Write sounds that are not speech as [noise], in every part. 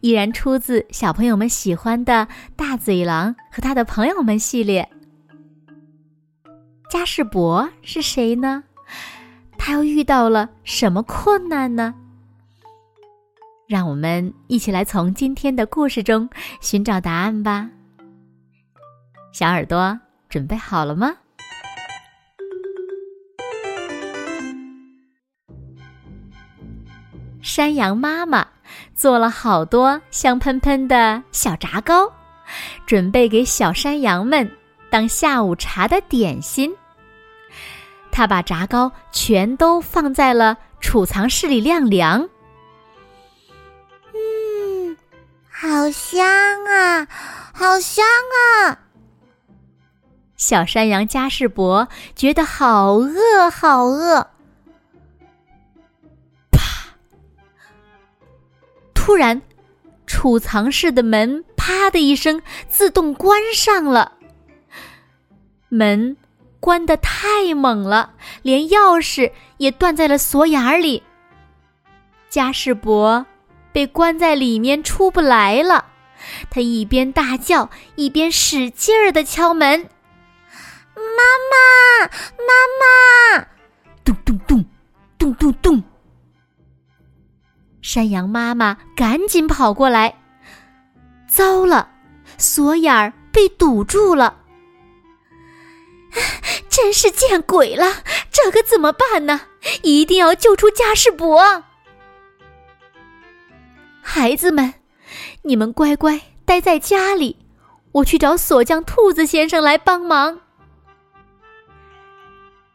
依然出自小朋友们喜欢的《大嘴狼和他的朋友们》系列。加士伯是谁呢？他又遇到了什么困难呢？让我们一起来从今天的故事中寻找答案吧。小耳朵准备好了吗？山羊妈妈。做了好多香喷喷的小炸糕，准备给小山羊们当下午茶的点心。他把炸糕全都放在了储藏室里晾凉。嗯，好香啊，好香啊！小山羊加士伯觉得好饿，好饿。突然，储藏室的门“啪”的一声自动关上了。门关得太猛了，连钥匙也断在了锁眼里。加士伯被关在里面出不来了，他一边大叫，一边使劲儿的敲门：“妈妈，妈妈！”咚咚咚，咚咚咚。山羊妈妈赶紧跑过来，糟了，锁眼儿被堵住了，真是见鬼了！这可怎么办呢？一定要救出加士伯！孩子们，你们乖乖待在家里，我去找锁匠兔子先生来帮忙。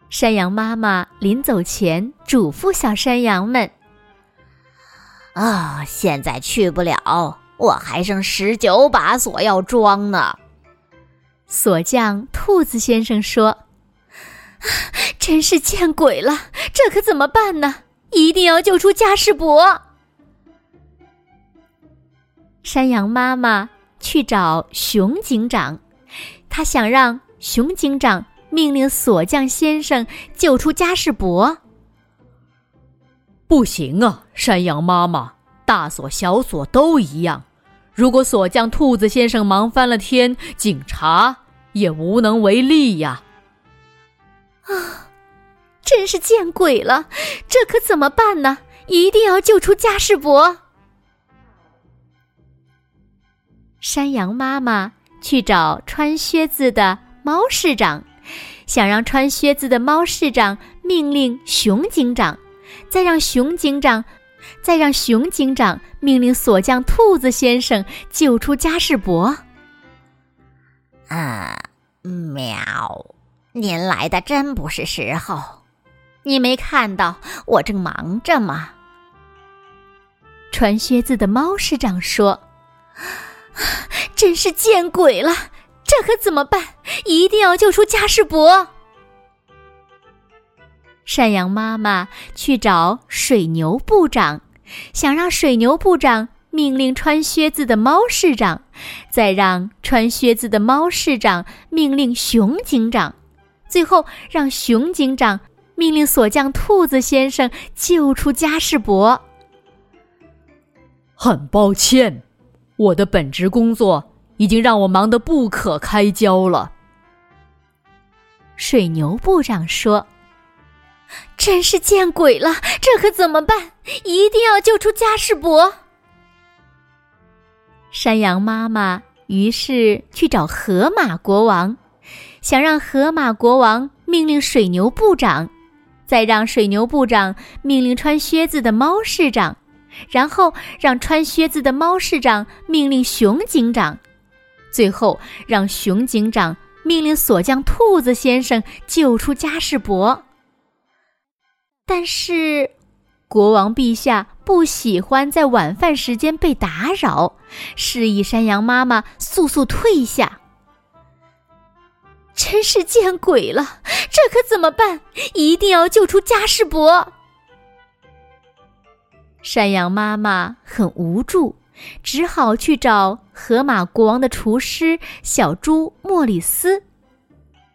山羊妈妈临走前嘱咐小山羊们。啊，现在去不了，我还剩十九把锁要装呢。锁匠兔子先生说：“真是见鬼了，这可怎么办呢？一定要救出加士伯。”山羊妈妈去找熊警长，他想让熊警长命令锁匠先生救出加士伯。不行啊，山羊妈妈，大锁小锁都一样。如果锁匠兔子先生忙翻了天，警察也无能为力呀。啊，真是见鬼了！这可怎么办呢？一定要救出加士伯。山羊妈妈去找穿靴子的猫市长，想让穿靴子的猫市长命令熊警长。再让熊警长，再让熊警长命令锁匠兔子先生救出加士伯。啊，喵！您来的真不是时候，你没看到我正忙着吗？穿靴子的猫师长说：“ [sighs] 真是见鬼了，这可怎么办？一定要救出加士伯。”山羊妈妈去找水牛部长，想让水牛部长命令穿靴子的猫市长，再让穿靴子的猫市长命令熊警长，最后让熊警长命令锁匠兔子先生救出加士伯。很抱歉，我的本职工作已经让我忙得不可开交了。水牛部长说。真是见鬼了！这可怎么办？一定要救出加士伯。山羊妈妈于是去找河马国王，想让河马国王命令水牛部长，再让水牛部长命令穿靴子的猫市长，然后让穿靴子的猫市长命令熊警长，最后让熊警长命令锁匠兔子先生救出加士伯。但是，国王陛下不喜欢在晚饭时间被打扰，示意山羊妈妈速速退下。真是见鬼了！这可怎么办？一定要救出加士伯。山羊妈妈很无助，只好去找河马国王的厨师小猪莫里斯。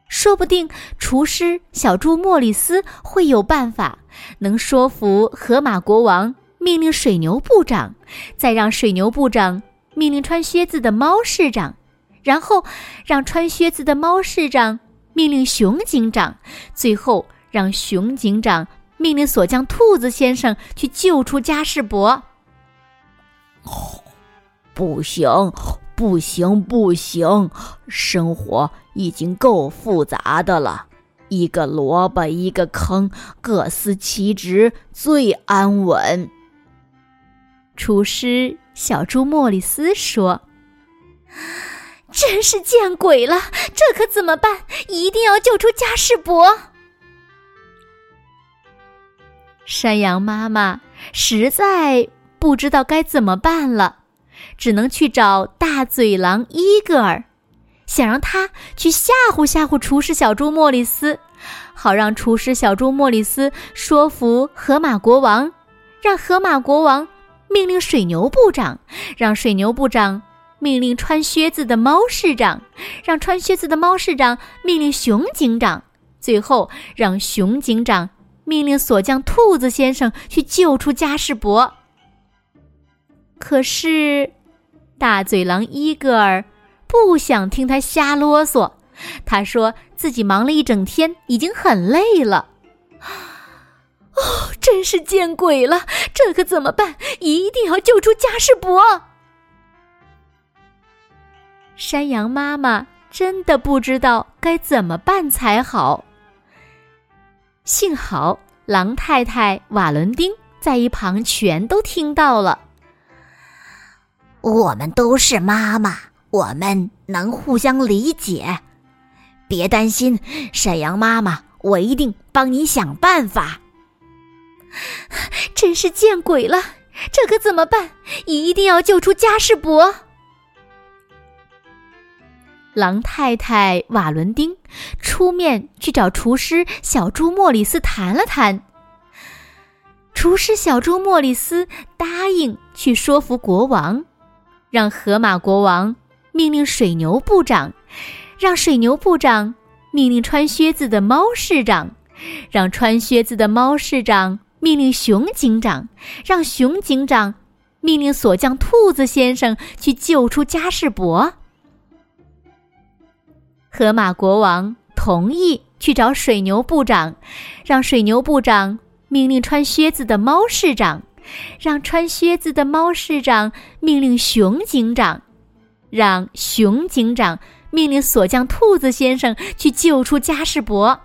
说不定厨师小猪莫里斯会有办法，能说服河马国王命令水牛部长，再让水牛部长命令穿靴子的猫市长。然后，让穿靴子的猫市长命令熊警长，最后让熊警长命令锁匠兔子先生去救出加士伯。不行，不行，不行！生活已经够复杂的了，一个萝卜一个坑，各司其职最安稳。厨师小猪莫里斯说。真是见鬼了！这可怎么办？一定要救出加士伯。山羊妈妈实在不知道该怎么办了，只能去找大嘴狼伊戈尔，想让他去吓唬吓唬厨师小猪莫里斯，好让厨师小猪莫里斯说服河马国王，让河马国王命令水牛部长，让水牛部长。命令穿靴子的猫市长，让穿靴子的猫市长命令熊警长，最后让熊警长命令锁匠兔子先生去救出加士伯。可是，大嘴狼伊戈尔不想听他瞎啰嗦，他说自己忙了一整天，已经很累了。哦，真是见鬼了！这可怎么办？一定要救出加士伯。山羊妈妈真的不知道该怎么办才好。幸好狼太太瓦伦丁在一旁全都听到了。我们都是妈妈，我们能互相理解。别担心，沈阳妈妈，我一定帮你想办法。[sighs] 真是见鬼了！这可怎么办？一定要救出加士伯。狼太太瓦伦丁出面去找厨师小猪莫里斯谈了谈。厨师小猪莫里斯答应去说服国王，让河马国王命令水牛部长，让水牛部长命令穿靴子的猫市长，让穿靴子的猫市长命令熊警长，让熊警长命令锁匠兔子先生去救出加士伯。河马国王同意去找水牛部长，让水牛部长命令穿靴子的猫市长，让穿靴子的猫市长命令熊警长，让熊警长命令锁匠兔子先生去救出加士伯。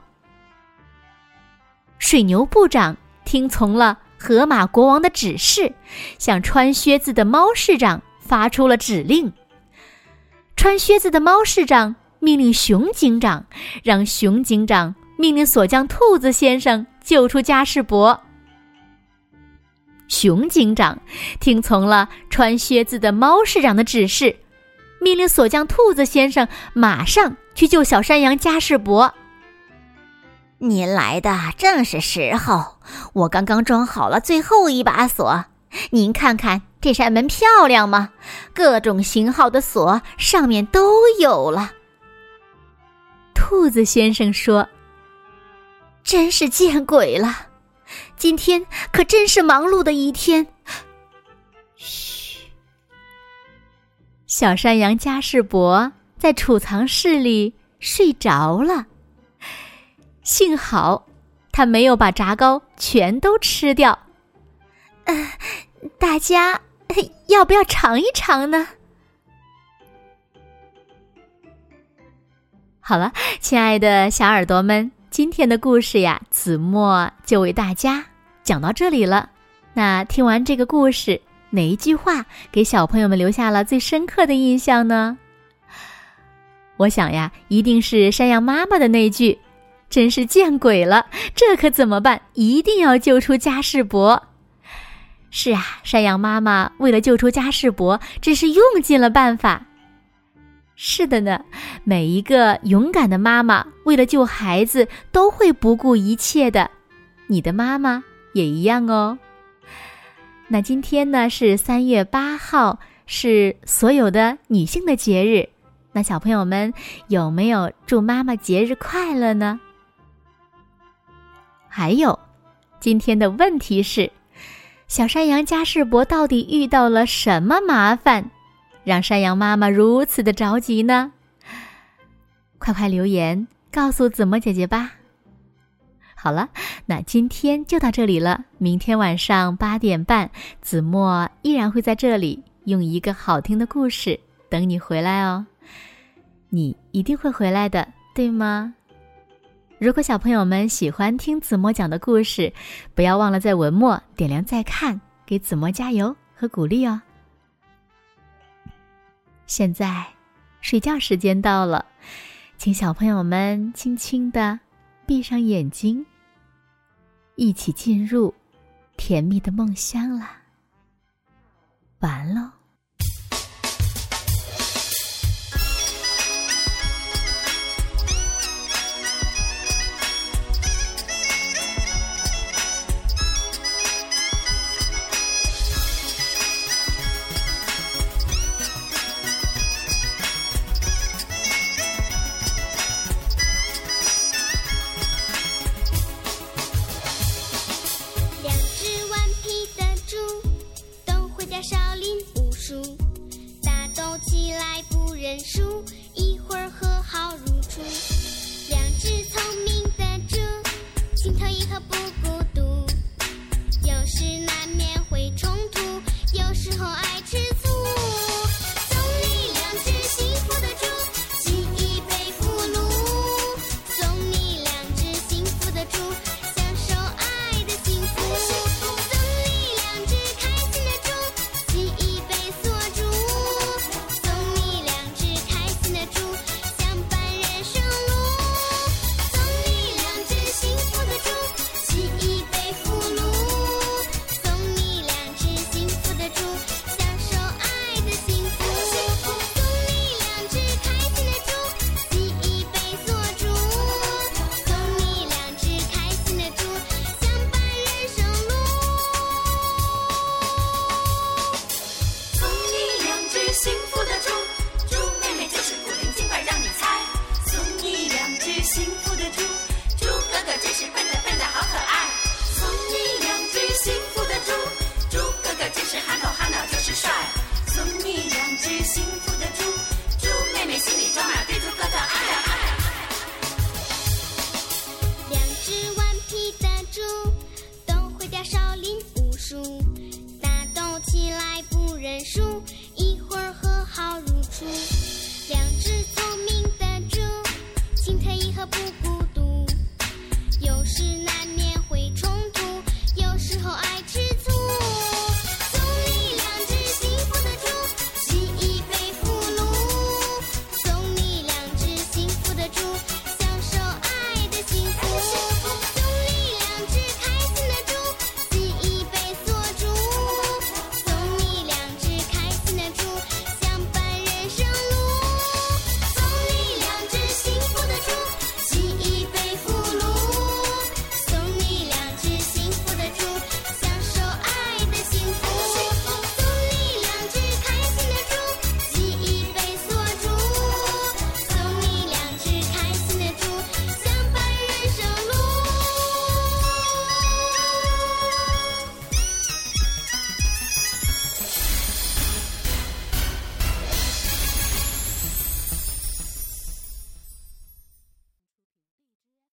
水牛部长听从了河马国王的指示，向穿靴子的猫市长发出了指令。穿靴子的猫市长。命令熊警长，让熊警长命令锁匠兔子先生救出加士伯。熊警长听从了穿靴子的猫市长的指示，命令锁匠兔子先生马上去救小山羊加世伯。您来的正是时候，我刚刚装好了最后一把锁，您看看这扇门漂亮吗？各种型号的锁上面都有了。兔子先生说：“真是见鬼了！今天可真是忙碌的一天。”小山羊加士伯在储藏室里睡着了。幸好他没有把炸糕全都吃掉。呃，大家要不要尝一尝呢？好了，亲爱的小耳朵们，今天的故事呀，子墨就为大家讲到这里了。那听完这个故事，哪一句话给小朋友们留下了最深刻的印象呢？我想呀，一定是山羊妈妈的那句：“真是见鬼了，这可怎么办？一定要救出加士伯。”是啊，山羊妈妈为了救出嘉士伯，真是用尽了办法。是的呢，每一个勇敢的妈妈为了救孩子都会不顾一切的，你的妈妈也一样哦。那今天呢是三月八号，是所有的女性的节日。那小朋友们有没有祝妈妈节日快乐呢？还有，今天的问题是：小山羊加世伯到底遇到了什么麻烦，让山羊妈妈如此的着急呢？快快留言告诉子墨姐姐吧。好了，那今天就到这里了。明天晚上八点半，子墨依然会在这里用一个好听的故事等你回来哦。你一定会回来的，对吗？如果小朋友们喜欢听子墨讲的故事，不要忘了在文末点亮再看，给子墨加油和鼓励哦。现在，睡觉时间到了，请小朋友们轻轻的闭上眼睛。一起进入甜蜜的梦乡啦。完来不认输一会儿和好如初。sing